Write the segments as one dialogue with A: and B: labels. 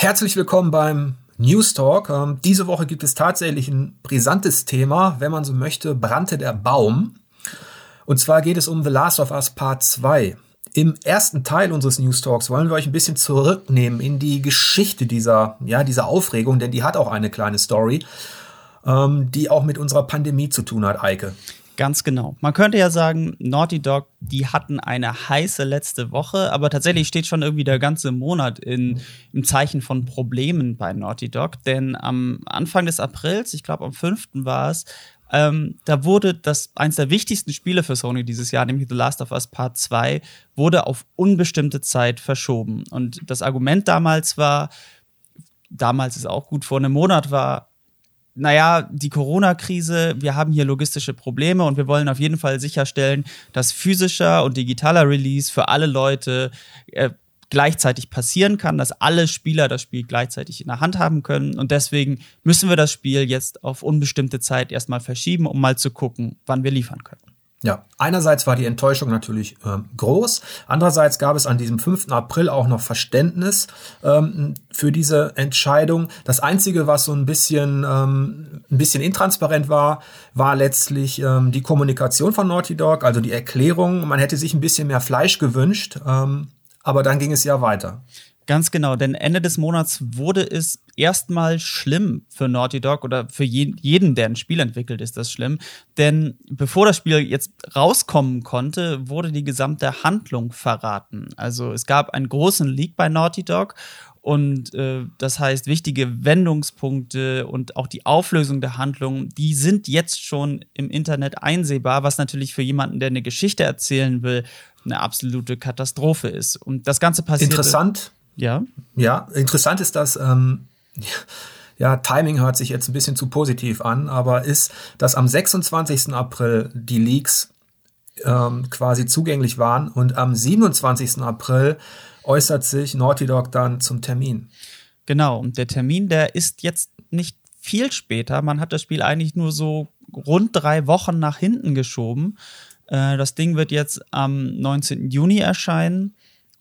A: Herzlich willkommen beim News Talk. Ähm, diese Woche gibt es tatsächlich ein brisantes Thema, wenn man so möchte, brannte der Baum. Und zwar geht es um The Last of Us Part 2. Im ersten Teil unseres News Talks wollen wir euch ein bisschen zurücknehmen in die Geschichte dieser, ja, dieser Aufregung, denn die hat auch eine kleine Story, ähm, die auch mit unserer Pandemie zu tun hat, Eike.
B: Ganz genau. Man könnte ja sagen, Naughty Dog, die hatten eine heiße letzte Woche, aber tatsächlich steht schon irgendwie der ganze Monat in, im Zeichen von Problemen bei Naughty Dog. Denn am Anfang des Aprils, ich glaube am 5. war es, ähm, da wurde das eins der wichtigsten Spiele für Sony dieses Jahr, nämlich The Last of Us Part 2, wurde auf unbestimmte Zeit verschoben. Und das Argument damals war, damals ist auch gut, vor einem Monat war, naja, die Corona-Krise, wir haben hier logistische Probleme und wir wollen auf jeden Fall sicherstellen, dass physischer und digitaler Release für alle Leute äh, gleichzeitig passieren kann, dass alle Spieler das Spiel gleichzeitig in der Hand haben können. Und deswegen müssen wir das Spiel jetzt auf unbestimmte Zeit erstmal verschieben, um mal zu gucken, wann wir liefern können.
A: Ja, einerseits war die Enttäuschung natürlich ähm, groß, andererseits gab es an diesem 5. April auch noch Verständnis ähm, für diese Entscheidung. Das Einzige, was so ein bisschen, ähm, ein bisschen intransparent war, war letztlich ähm, die Kommunikation von Naughty Dog, also die Erklärung. Man hätte sich ein bisschen mehr Fleisch gewünscht, ähm, aber dann ging es ja weiter.
B: Ganz genau, denn Ende des Monats wurde es erstmal schlimm für Naughty Dog oder für je jeden, der ein Spiel entwickelt, ist das schlimm. Denn bevor das Spiel jetzt rauskommen konnte, wurde die gesamte Handlung verraten. Also es gab einen großen Leak bei Naughty Dog und äh, das heißt, wichtige Wendungspunkte und auch die Auflösung der Handlung, die sind jetzt schon im Internet einsehbar, was natürlich für jemanden, der eine Geschichte erzählen will, eine absolute Katastrophe ist. Und das Ganze passiert.
A: Interessant
B: ja.
A: Ja, interessant ist, dass, ähm, ja, Timing hört sich jetzt ein bisschen zu positiv an, aber ist, dass am 26. April die Leaks ähm, quasi zugänglich waren und am 27. April äußert sich Naughty Dog dann zum Termin.
B: Genau, und der Termin, der ist jetzt nicht viel später. Man hat das Spiel eigentlich nur so rund drei Wochen nach hinten geschoben. Äh, das Ding wird jetzt am 19. Juni erscheinen.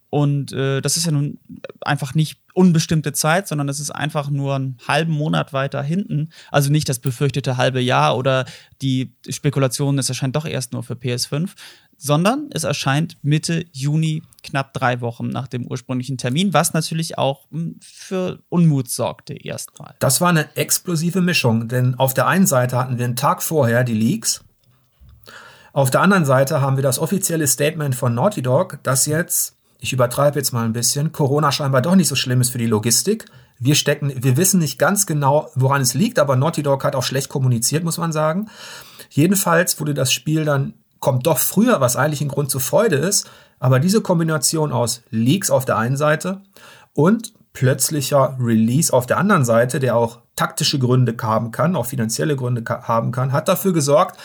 B: Und äh, das ist ja nun einfach nicht unbestimmte Zeit, sondern es ist einfach nur einen halben Monat weiter hinten. Also nicht das befürchtete halbe Jahr oder die Spekulation, es erscheint doch erst nur für PS5, sondern es erscheint Mitte Juni, knapp drei Wochen nach dem ursprünglichen Termin, was natürlich auch hm, für Unmut sorgte erstmal.
A: Das war eine explosive Mischung, denn auf der einen Seite hatten wir einen Tag vorher die Leaks. Auf der anderen Seite haben wir das offizielle Statement von Naughty Dog, das jetzt ich übertreibe jetzt mal ein bisschen, Corona scheinbar doch nicht so schlimm ist für die Logistik. Wir stecken, wir wissen nicht ganz genau, woran es liegt, aber Naughty Dog hat auch schlecht kommuniziert, muss man sagen. Jedenfalls wurde das Spiel dann, kommt doch früher, was eigentlich ein Grund zur Freude ist, aber diese Kombination aus Leaks auf der einen Seite und plötzlicher Release auf der anderen Seite, der auch taktische Gründe haben kann, auch finanzielle Gründe haben kann, hat dafür gesorgt,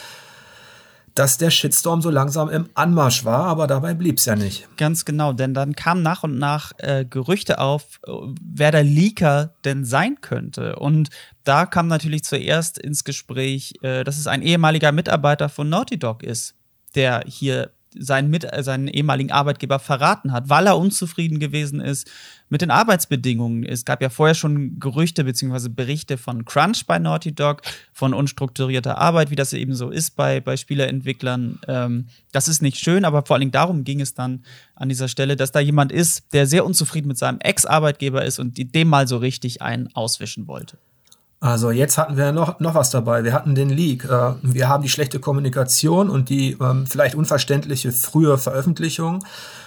A: dass der Shitstorm so langsam im Anmarsch war, aber dabei blieb es ja nicht.
B: Ganz genau, denn dann kamen nach und nach äh, Gerüchte auf, äh, wer der Leaker denn sein könnte. Und da kam natürlich zuerst ins Gespräch, äh, dass es ein ehemaliger Mitarbeiter von Naughty Dog ist, der hier seinen, mit, seinen ehemaligen Arbeitgeber verraten hat, weil er unzufrieden gewesen ist mit den Arbeitsbedingungen. Es gab ja vorher schon Gerüchte bzw. Berichte von Crunch bei Naughty Dog, von unstrukturierter Arbeit, wie das eben so ist bei, bei Spielerentwicklern. Ähm, das ist nicht schön, aber vor allen Dingen darum ging es dann an dieser Stelle, dass da jemand ist, der sehr unzufrieden mit seinem Ex-Arbeitgeber ist und dem mal so richtig einen auswischen wollte.
A: Also jetzt hatten wir noch, noch was dabei. Wir hatten den Leak. Äh, wir haben die schlechte Kommunikation und die ähm, vielleicht unverständliche frühe Veröffentlichung.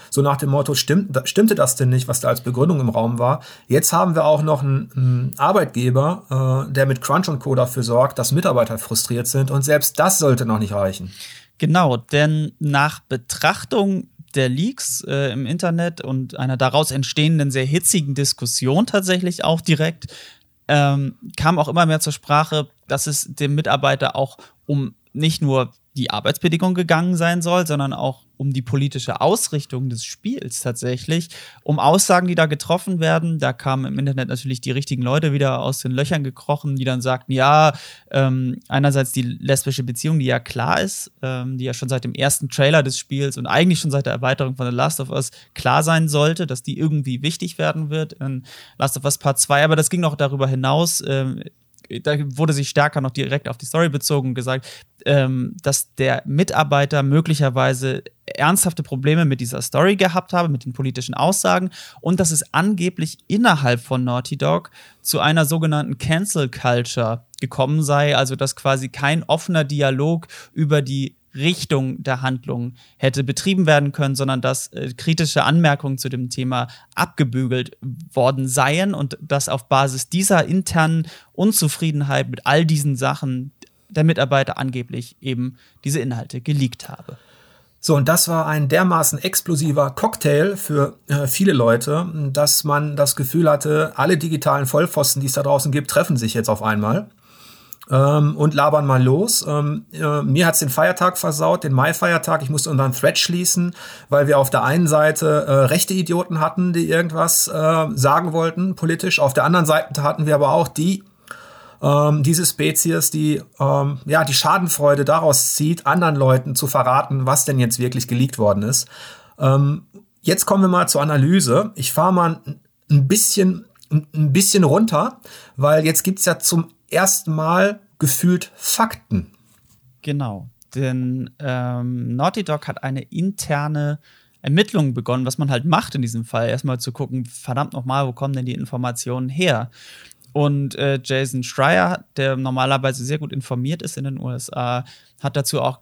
A: So nach dem Motto, stimmt, stimmte das denn nicht, was da als Begründung im Raum war? Jetzt haben wir auch noch einen, einen Arbeitgeber, äh, der mit Crunch und Co. dafür sorgt, dass Mitarbeiter frustriert sind. Und selbst das sollte noch nicht reichen.
B: Genau, denn nach Betrachtung der Leaks äh, im Internet und einer daraus entstehenden sehr hitzigen Diskussion tatsächlich auch direkt ähm, kam auch immer mehr zur Sprache, dass es dem Mitarbeiter auch um nicht nur die Arbeitsbedingungen gegangen sein soll, sondern auch um die politische Ausrichtung des Spiels tatsächlich, um Aussagen, die da getroffen werden. Da kamen im Internet natürlich die richtigen Leute wieder aus den Löchern gekrochen, die dann sagten, ja, ähm, einerseits die lesbische Beziehung, die ja klar ist, ähm, die ja schon seit dem ersten Trailer des Spiels und eigentlich schon seit der Erweiterung von The Last of Us klar sein sollte, dass die irgendwie wichtig werden wird in Last of Us Part 2, aber das ging noch darüber hinaus. Ähm, da wurde sich stärker noch direkt auf die Story bezogen und gesagt, ähm, dass der Mitarbeiter möglicherweise ernsthafte Probleme mit dieser Story gehabt habe, mit den politischen Aussagen und dass es angeblich innerhalb von Naughty Dog zu einer sogenannten Cancel Culture gekommen sei, also dass quasi kein offener Dialog über die Richtung der Handlung hätte betrieben werden können, sondern dass äh, kritische Anmerkungen zu dem Thema abgebügelt worden seien und dass auf Basis dieser internen Unzufriedenheit mit all diesen Sachen der Mitarbeiter angeblich eben diese Inhalte geleakt habe.
A: So, und das war ein dermaßen explosiver Cocktail für äh, viele Leute, dass man das Gefühl hatte, alle digitalen Vollpfosten, die es da draußen gibt, treffen sich jetzt auf einmal ähm, und labern mal los. Ähm, äh, mir hat's den Feiertag versaut, den Mai-Feiertag. Ich musste unseren Thread schließen, weil wir auf der einen Seite äh, rechte Idioten hatten, die irgendwas äh, sagen wollten, politisch. Auf der anderen Seite hatten wir aber auch die, ähm, diese Spezies, die ähm, ja die Schadenfreude daraus zieht, anderen Leuten zu verraten, was denn jetzt wirklich geleakt worden ist. Ähm, jetzt kommen wir mal zur Analyse. Ich fahre mal ein bisschen ein bisschen runter, weil jetzt gibt's ja zum ersten Mal gefühlt Fakten.
B: Genau, denn ähm, Naughty Dog hat eine interne Ermittlung begonnen, was man halt macht in diesem Fall. Erstmal zu gucken, verdammt nochmal, wo kommen denn die Informationen her? Und äh, Jason Schreier, der normalerweise sehr gut informiert ist in den USA, hat dazu auch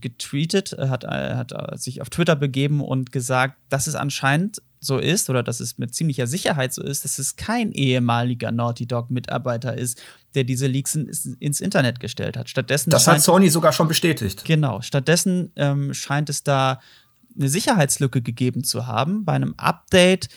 B: getweetet, hat, äh, hat äh, sich auf Twitter begeben und gesagt, dass es anscheinend so ist oder dass es mit ziemlicher Sicherheit so ist, dass es kein ehemaliger Naughty Dog-Mitarbeiter ist, der diese Leaks in, ins Internet gestellt hat. Stattdessen
A: das hat Sony sogar schon bestätigt.
B: Genau. Stattdessen ähm, scheint es da eine Sicherheitslücke gegeben zu haben bei einem Update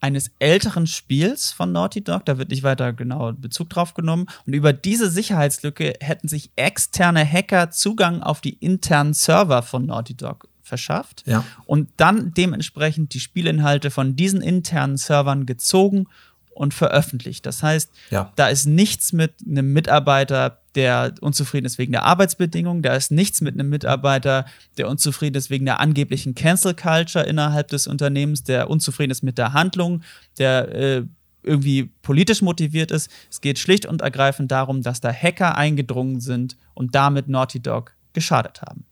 B: eines älteren Spiels von Naughty Dog. Da wird nicht weiter genau Bezug drauf genommen. Und über diese Sicherheitslücke hätten sich externe Hacker Zugang auf die internen Server von Naughty Dog verschafft
A: ja.
B: und dann dementsprechend die Spielinhalte von diesen internen Servern gezogen und veröffentlicht. Das heißt,
A: ja.
B: da ist nichts mit einem Mitarbeiter, der unzufrieden ist wegen der Arbeitsbedingungen, da ist nichts mit einem Mitarbeiter, der unzufrieden ist wegen der angeblichen Cancel Culture innerhalb des Unternehmens, der unzufrieden ist mit der Handlung, der äh, irgendwie politisch motiviert ist. Es geht schlicht und ergreifend darum, dass da Hacker eingedrungen sind und damit Naughty Dog geschadet haben.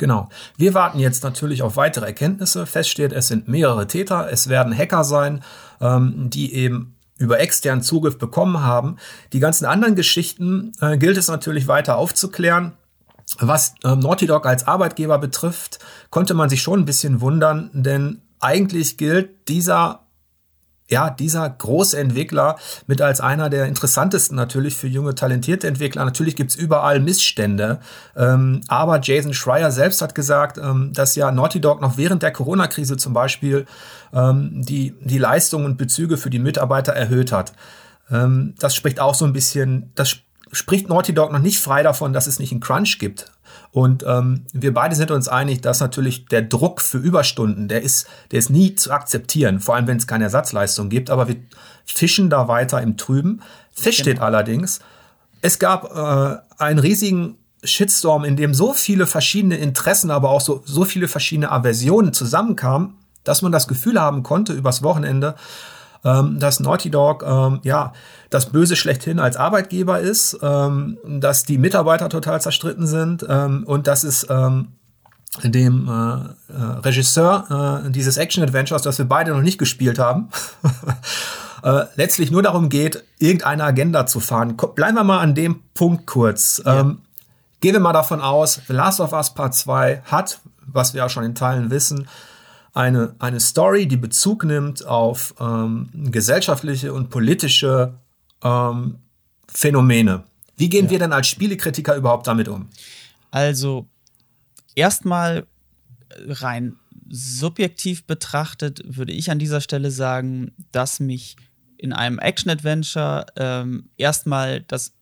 A: Genau. Wir warten jetzt natürlich auf weitere Erkenntnisse. Fest steht, es sind mehrere Täter. Es werden Hacker sein, ähm, die eben über externen Zugriff bekommen haben. Die ganzen anderen Geschichten äh, gilt es natürlich weiter aufzuklären. Was äh, Naughty Dog als Arbeitgeber betrifft, konnte man sich schon ein bisschen wundern, denn eigentlich gilt dieser ja, dieser große Entwickler mit als einer der interessantesten natürlich für junge, talentierte Entwickler. Natürlich gibt's überall Missstände, ähm, aber Jason Schreier selbst hat gesagt, ähm, dass ja Naughty Dog noch während der Corona-Krise zum Beispiel ähm, die, die Leistungen und Bezüge für die Mitarbeiter erhöht hat. Ähm, das spricht auch so ein bisschen, das spricht Naughty Dog noch nicht frei davon, dass es nicht einen Crunch gibt und ähm, wir beide sind uns einig, dass natürlich der Druck für Überstunden, der ist, der ist nie zu akzeptieren, vor allem wenn es keine Ersatzleistung gibt. Aber wir fischen da weiter im Trüben. Fest steht genau. allerdings, es gab äh, einen riesigen Shitstorm, in dem so viele verschiedene Interessen, aber auch so, so viele verschiedene Aversionen zusammenkamen, dass man das Gefühl haben konnte übers Wochenende, dass Naughty Dog ähm, ja das Böse schlechthin als Arbeitgeber ist, ähm, dass die Mitarbeiter total zerstritten sind ähm, und dass es ähm, dem äh, äh, Regisseur äh, dieses Action-Adventures, das wir beide noch nicht gespielt haben, äh, letztlich nur darum geht, irgendeine Agenda zu fahren. Bleiben wir mal an dem Punkt kurz. Ja. Ähm, gehen wir mal davon aus, Last of Us Part 2 hat, was wir auch schon in Teilen wissen, eine, eine Story, die Bezug nimmt auf ähm, gesellschaftliche und politische ähm, Phänomene. Wie gehen ja. wir denn als Spielekritiker überhaupt damit um?
B: Also, erstmal rein subjektiv betrachtet, würde ich an dieser Stelle sagen, dass mich in einem Action-Adventure ähm, erstmal das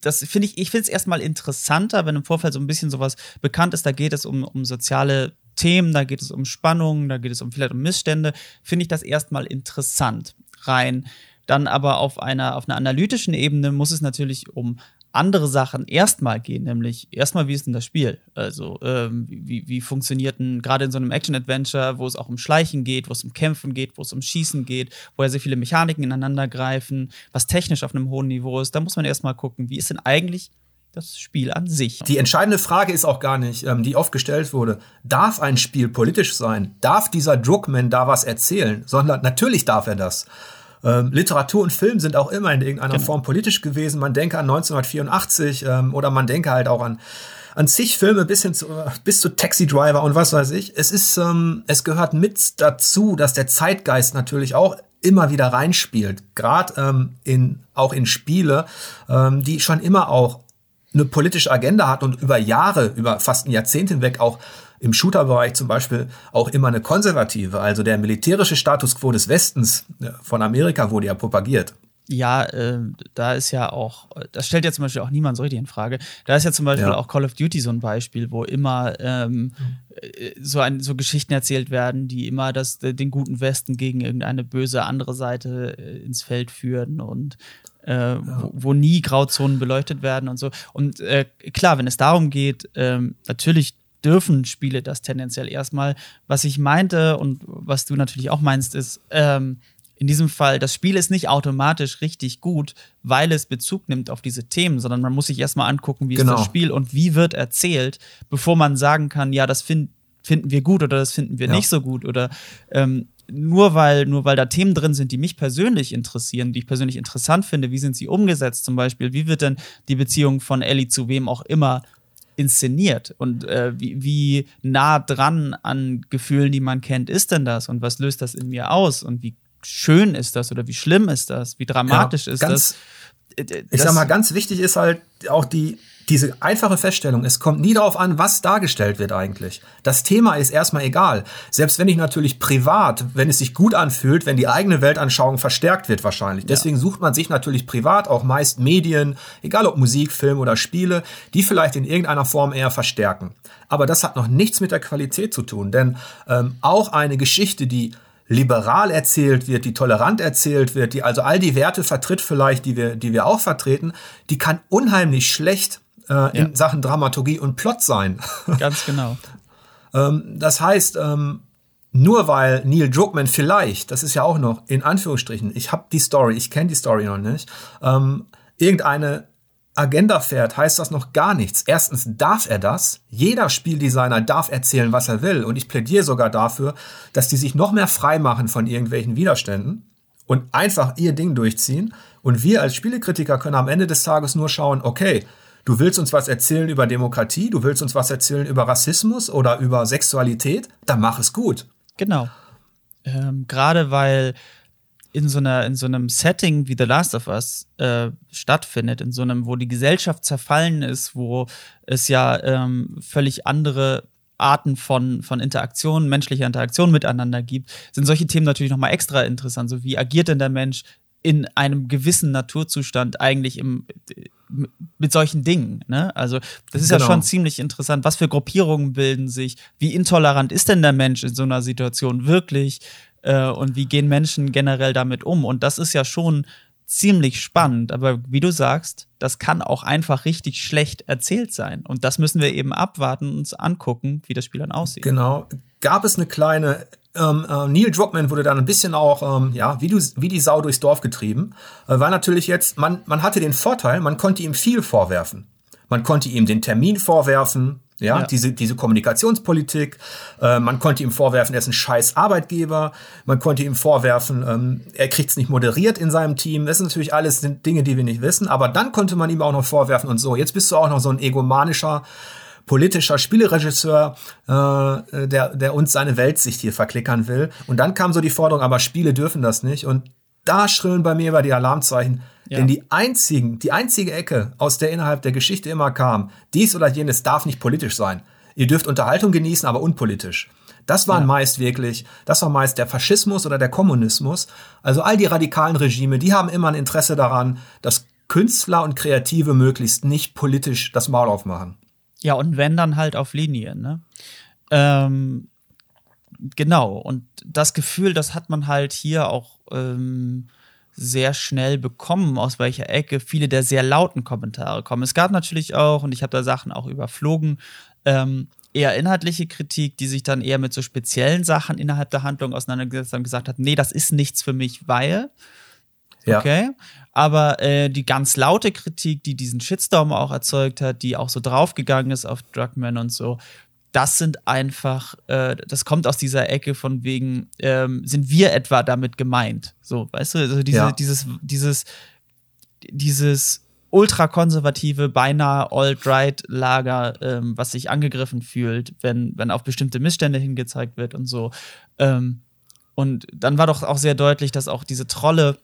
B: das finde ich, ich finde es erstmal interessanter, wenn im Vorfeld so ein bisschen sowas bekannt ist. Da geht es um, um soziale Themen, da geht es um Spannungen, da geht es um vielleicht um Missstände, finde ich das erstmal interessant. Rein dann aber auf einer, auf einer analytischen Ebene muss es natürlich um andere Sachen erstmal gehen, nämlich erstmal, wie ist denn das Spiel? Also, ähm, wie, wie funktioniert denn gerade in so einem Action-Adventure, wo es auch um Schleichen geht, wo es um Kämpfen geht, wo es um Schießen geht, wo ja sehr viele Mechaniken ineinander greifen, was technisch auf einem hohen Niveau ist, da muss man erstmal gucken, wie ist denn eigentlich das Spiel an sich.
A: Die entscheidende Frage ist auch gar nicht, ähm, die oft gestellt wurde, darf ein Spiel politisch sein? Darf dieser Druckman da was erzählen? Sondern natürlich darf er das. Ähm, Literatur und Film sind auch immer in irgendeiner genau. Form politisch gewesen. Man denke an 1984 ähm, oder man denke halt auch an an zig Filme bis hin zu bis zu Taxi Driver und was weiß ich. Es ist ähm, es gehört mit dazu, dass der Zeitgeist natürlich auch immer wieder reinspielt, gerade ähm, in auch in Spiele, ähm, die schon immer auch eine politische Agenda hat und über Jahre, über fast ein Jahrzehnt hinweg auch im Shooter-Bereich zum Beispiel auch immer eine konservative, also der militärische Status quo des Westens äh, von Amerika wurde ja propagiert.
B: Ja, äh, da ist ja auch, das stellt ja zum Beispiel auch niemand so richtig in Frage. Da ist ja zum Beispiel ja. auch Call of Duty so ein Beispiel, wo immer ähm, äh, so, ein, so Geschichten erzählt werden, die immer das, den guten Westen gegen irgendeine böse andere Seite äh, ins Feld führen und äh, ja. wo, wo, nie Grauzonen beleuchtet werden und so. Und äh, klar, wenn es darum geht, ähm, natürlich dürfen Spiele das tendenziell erstmal. Was ich meinte und was du natürlich auch meinst, ist, ähm, in diesem Fall, das Spiel ist nicht automatisch richtig gut, weil es Bezug nimmt auf diese Themen, sondern man muss sich erstmal angucken, wie genau. ist das Spiel und wie wird erzählt, bevor man sagen kann, ja, das find, finden wir gut oder das finden wir ja. nicht so gut oder ähm, nur weil, nur weil da Themen drin sind, die mich persönlich interessieren, die ich persönlich interessant finde, wie sind sie umgesetzt zum Beispiel, wie wird denn die Beziehung von Ellie zu wem auch immer inszeniert? Und äh, wie, wie nah dran an Gefühlen, die man kennt, ist denn das? Und was löst das in mir aus? Und wie schön ist das oder wie schlimm ist das, wie dramatisch ja, ist
A: das? Äh, ich sag mal, ganz wichtig ist halt auch die diese einfache Feststellung, es kommt nie darauf an, was dargestellt wird eigentlich. Das Thema ist erstmal egal. Selbst wenn ich natürlich privat, wenn es sich gut anfühlt, wenn die eigene Weltanschauung verstärkt wird wahrscheinlich. Deswegen ja. sucht man sich natürlich privat auch meist Medien, egal ob Musik, Film oder Spiele, die vielleicht in irgendeiner Form eher verstärken. Aber das hat noch nichts mit der Qualität zu tun, denn ähm, auch eine Geschichte, die liberal erzählt wird, die tolerant erzählt wird, die also all die Werte vertritt vielleicht, die wir, die wir auch vertreten, die kann unheimlich schlecht äh, in ja. Sachen Dramaturgie und Plot sein.
B: Ganz genau.
A: ähm, das heißt, ähm, nur weil Neil Druckmann vielleicht, das ist ja auch noch in Anführungsstrichen, ich habe die Story, ich kenne die Story noch nicht, ähm, irgendeine Agenda fährt, heißt das noch gar nichts. Erstens darf er das. Jeder Spieldesigner darf erzählen, was er will. Und ich plädiere sogar dafür, dass die sich noch mehr frei machen von irgendwelchen Widerständen und einfach ihr Ding durchziehen. Und wir als Spielekritiker können am Ende des Tages nur schauen, okay, Du willst uns was erzählen über Demokratie, du willst uns was erzählen über Rassismus oder über Sexualität, dann mach es gut.
B: Genau. Ähm, Gerade weil in so, einer, in so einem Setting wie The Last of Us äh, stattfindet, in so einem, wo die Gesellschaft zerfallen ist, wo es ja ähm, völlig andere Arten von, von Interaktion, menschlicher Interaktion miteinander gibt, sind solche Themen natürlich nochmal extra interessant. So wie agiert denn der Mensch in einem gewissen Naturzustand eigentlich im, mit solchen Dingen. Ne? Also das ist genau. ja schon ziemlich interessant. Was für Gruppierungen bilden sich? Wie intolerant ist denn der Mensch in so einer Situation wirklich? Äh, und wie gehen Menschen generell damit um? Und das ist ja schon ziemlich spannend. Aber wie du sagst, das kann auch einfach richtig schlecht erzählt sein. Und das müssen wir eben abwarten und uns angucken, wie das Spiel dann aussieht.
A: Genau. Gab es eine kleine ähm, äh, Neil Druckmann wurde dann ein bisschen auch, ähm, ja, wie, du, wie die Sau durchs Dorf getrieben, äh, weil natürlich jetzt, man, man hatte den Vorteil, man konnte ihm viel vorwerfen. Man konnte ihm den Termin vorwerfen, ja, ja. diese, diese Kommunikationspolitik. Äh, man konnte ihm vorwerfen, er ist ein scheiß Arbeitgeber. Man konnte ihm vorwerfen, ähm, er kriegt es nicht moderiert in seinem Team. Das sind natürlich alles Dinge, die wir nicht wissen. Aber dann konnte man ihm auch noch vorwerfen und so, jetzt bist du auch noch so ein egomanischer politischer Spieleregisseur, äh, der, der uns seine Weltsicht hier verklickern will. Und dann kam so die Forderung, aber Spiele dürfen das nicht. Und da schrillen bei mir über die Alarmzeichen. Ja. Denn die einzigen, die einzige Ecke, aus der innerhalb der Geschichte immer kam, dies oder jenes darf nicht politisch sein. Ihr dürft Unterhaltung genießen, aber unpolitisch. Das waren ja. meist wirklich, das war meist der Faschismus oder der Kommunismus. Also all die radikalen Regime, die haben immer ein Interesse daran, dass Künstler und Kreative möglichst nicht politisch das Maul aufmachen.
B: Ja, und wenn dann halt auf Linien, ne? Ähm, genau, und das Gefühl, das hat man halt hier auch ähm, sehr schnell bekommen, aus welcher Ecke viele der sehr lauten Kommentare kommen. Es gab natürlich auch, und ich habe da Sachen auch überflogen, ähm, eher inhaltliche Kritik, die sich dann eher mit so speziellen Sachen innerhalb der Handlung auseinandergesetzt haben gesagt hat, nee, das ist nichts für mich, weil. Ja. Okay. Aber äh, die ganz laute Kritik, die diesen Shitstorm auch erzeugt hat, die auch so draufgegangen ist auf Drugman und so, das sind einfach, äh, das kommt aus dieser Ecke von wegen, ähm, sind wir etwa damit gemeint? So, weißt du, also diese, ja. dieses, dieses, dieses ultrakonservative, beinahe Alt-Right-Lager, ähm, was sich angegriffen fühlt, wenn, wenn auf bestimmte Missstände hingezeigt wird und so. Ähm, und dann war doch auch sehr deutlich, dass auch diese Trolle,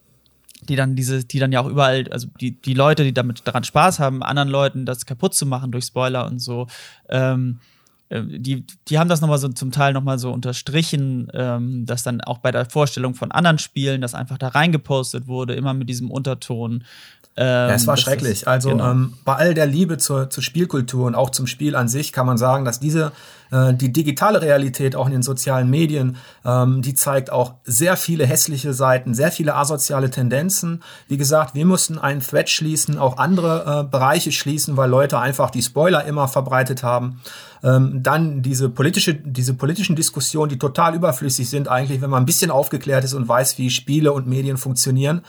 B: die dann diese, die dann ja auch überall, also die, die Leute, die damit daran Spaß haben, anderen Leuten das kaputt zu machen durch Spoiler und so, ähm, äh, die, die haben das nochmal so zum Teil nochmal so unterstrichen, ähm, dass dann auch bei der Vorstellung von anderen Spielen das einfach da reingepostet wurde, immer mit diesem Unterton.
A: Ähm, ja, es war schrecklich. Ist, also genau. ähm, bei all der Liebe zur, zur Spielkultur und auch zum Spiel an sich kann man sagen, dass diese äh, die digitale Realität auch in den sozialen Medien, ähm, die zeigt auch sehr viele hässliche Seiten, sehr viele asoziale Tendenzen. Wie gesagt, wir mussten einen Thread schließen, auch andere äh, Bereiche schließen, weil Leute einfach die Spoiler immer verbreitet haben. Ähm, dann diese politische, diese politischen Diskussionen, die total überflüssig sind eigentlich, wenn man ein bisschen aufgeklärt ist und weiß, wie Spiele und Medien funktionieren.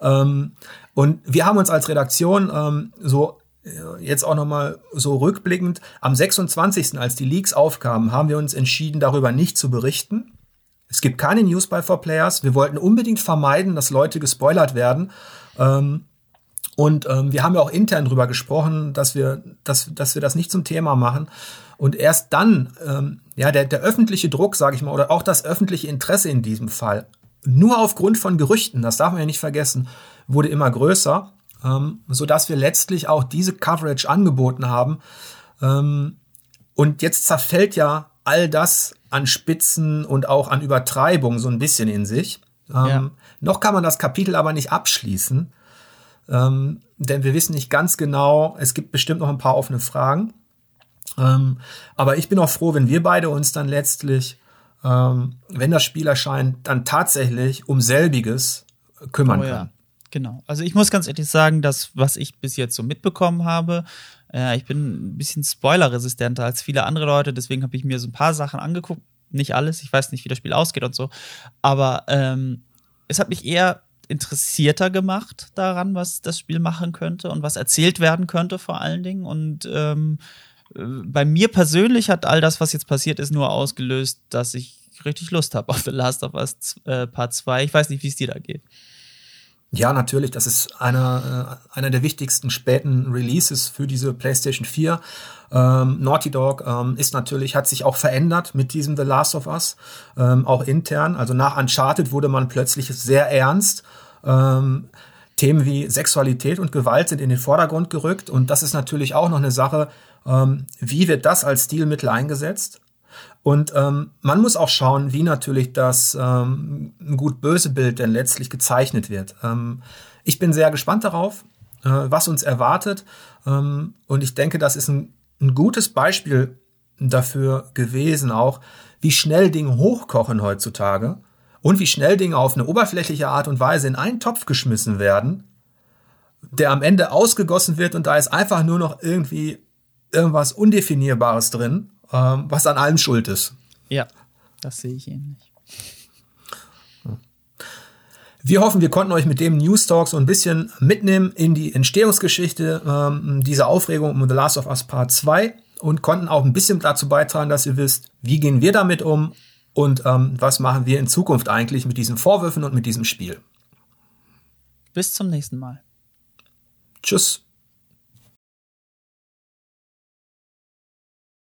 A: Ähm, und wir haben uns als Redaktion ähm, so äh, jetzt auch nochmal so rückblickend, am 26., als die Leaks aufkamen, haben wir uns entschieden, darüber nicht zu berichten. Es gibt keine News bei 4Players. Wir wollten unbedingt vermeiden, dass Leute gespoilert werden. Ähm, und ähm, wir haben ja auch intern darüber gesprochen, dass wir, dass, dass wir das nicht zum Thema machen. Und erst dann, ähm, ja, der, der öffentliche Druck, sage ich mal, oder auch das öffentliche Interesse in diesem Fall, nur aufgrund von Gerüchten, das darf man ja nicht vergessen, wurde immer größer, ähm, so dass wir letztlich auch diese Coverage angeboten haben. Ähm, und jetzt zerfällt ja all das an Spitzen und auch an Übertreibung so ein bisschen in sich. Ähm, ja. Noch kann man das Kapitel aber nicht abschließen, ähm, denn wir wissen nicht ganz genau, es gibt bestimmt noch ein paar offene Fragen. Ähm, aber ich bin auch froh, wenn wir beide uns dann letztlich, ähm, wenn das Spiel erscheint, dann tatsächlich um selbiges kümmern oh, ja. können.
B: Genau. Also ich muss ganz ehrlich sagen, dass was ich bis jetzt so mitbekommen habe, äh, ich bin ein bisschen spoilerresistenter als viele andere Leute, deswegen habe ich mir so ein paar Sachen angeguckt. Nicht alles, ich weiß nicht, wie das Spiel ausgeht und so. Aber ähm, es hat mich eher interessierter gemacht daran, was das Spiel machen könnte und was erzählt werden könnte vor allen Dingen. Und ähm, äh, bei mir persönlich hat all das, was jetzt passiert ist, nur ausgelöst, dass ich richtig Lust habe auf The Last of Us äh, Part 2. Ich weiß nicht, wie es dir da geht.
A: Ja, natürlich. Das ist einer, äh, einer der wichtigsten späten Releases für diese PlayStation 4. Ähm, Naughty Dog ähm, ist natürlich, hat sich auch verändert mit diesem The Last of Us, ähm, auch intern. Also nach Uncharted wurde man plötzlich sehr ernst. Ähm, Themen wie Sexualität und Gewalt sind in den Vordergrund gerückt und das ist natürlich auch noch eine Sache, ähm, wie wird das als Stilmittel eingesetzt? Und ähm, man muss auch schauen, wie natürlich das ähm, gut-böse Bild denn letztlich gezeichnet wird. Ähm, ich bin sehr gespannt darauf, äh, was uns erwartet. Ähm, und ich denke, das ist ein, ein gutes Beispiel dafür gewesen, auch wie schnell Dinge hochkochen heutzutage und wie schnell Dinge auf eine oberflächliche Art und Weise in einen Topf geschmissen werden, der am Ende ausgegossen wird und da ist einfach nur noch irgendwie irgendwas Undefinierbares drin ähm, was an allem schuld ist.
B: Ja, das sehe ich ähnlich.
A: Wir hoffen, wir konnten euch mit dem News Talk so ein bisschen mitnehmen in die Entstehungsgeschichte ähm, dieser Aufregung um The Last of Us Part 2 und konnten auch ein bisschen dazu beitragen, dass ihr wisst, wie gehen wir damit um und ähm, was machen wir in Zukunft eigentlich mit diesen Vorwürfen und mit diesem Spiel.
B: Bis zum nächsten Mal.
A: Tschüss.